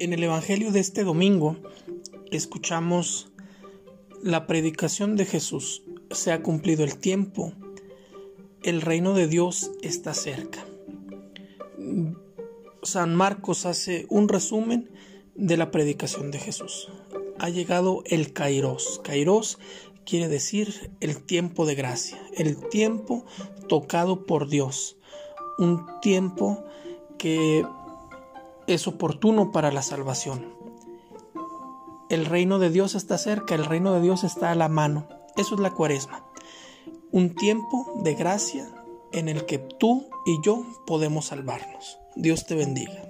En el Evangelio de este domingo escuchamos la predicación de Jesús. Se ha cumplido el tiempo. El reino de Dios está cerca. San Marcos hace un resumen de la predicación de Jesús. Ha llegado el Kairos. Kairos quiere decir el tiempo de gracia, el tiempo tocado por Dios, un tiempo que es oportuno para la salvación. El reino de Dios está cerca, el reino de Dios está a la mano. Eso es la cuaresma. Un tiempo de gracia en el que tú y yo podemos salvarnos. Dios te bendiga.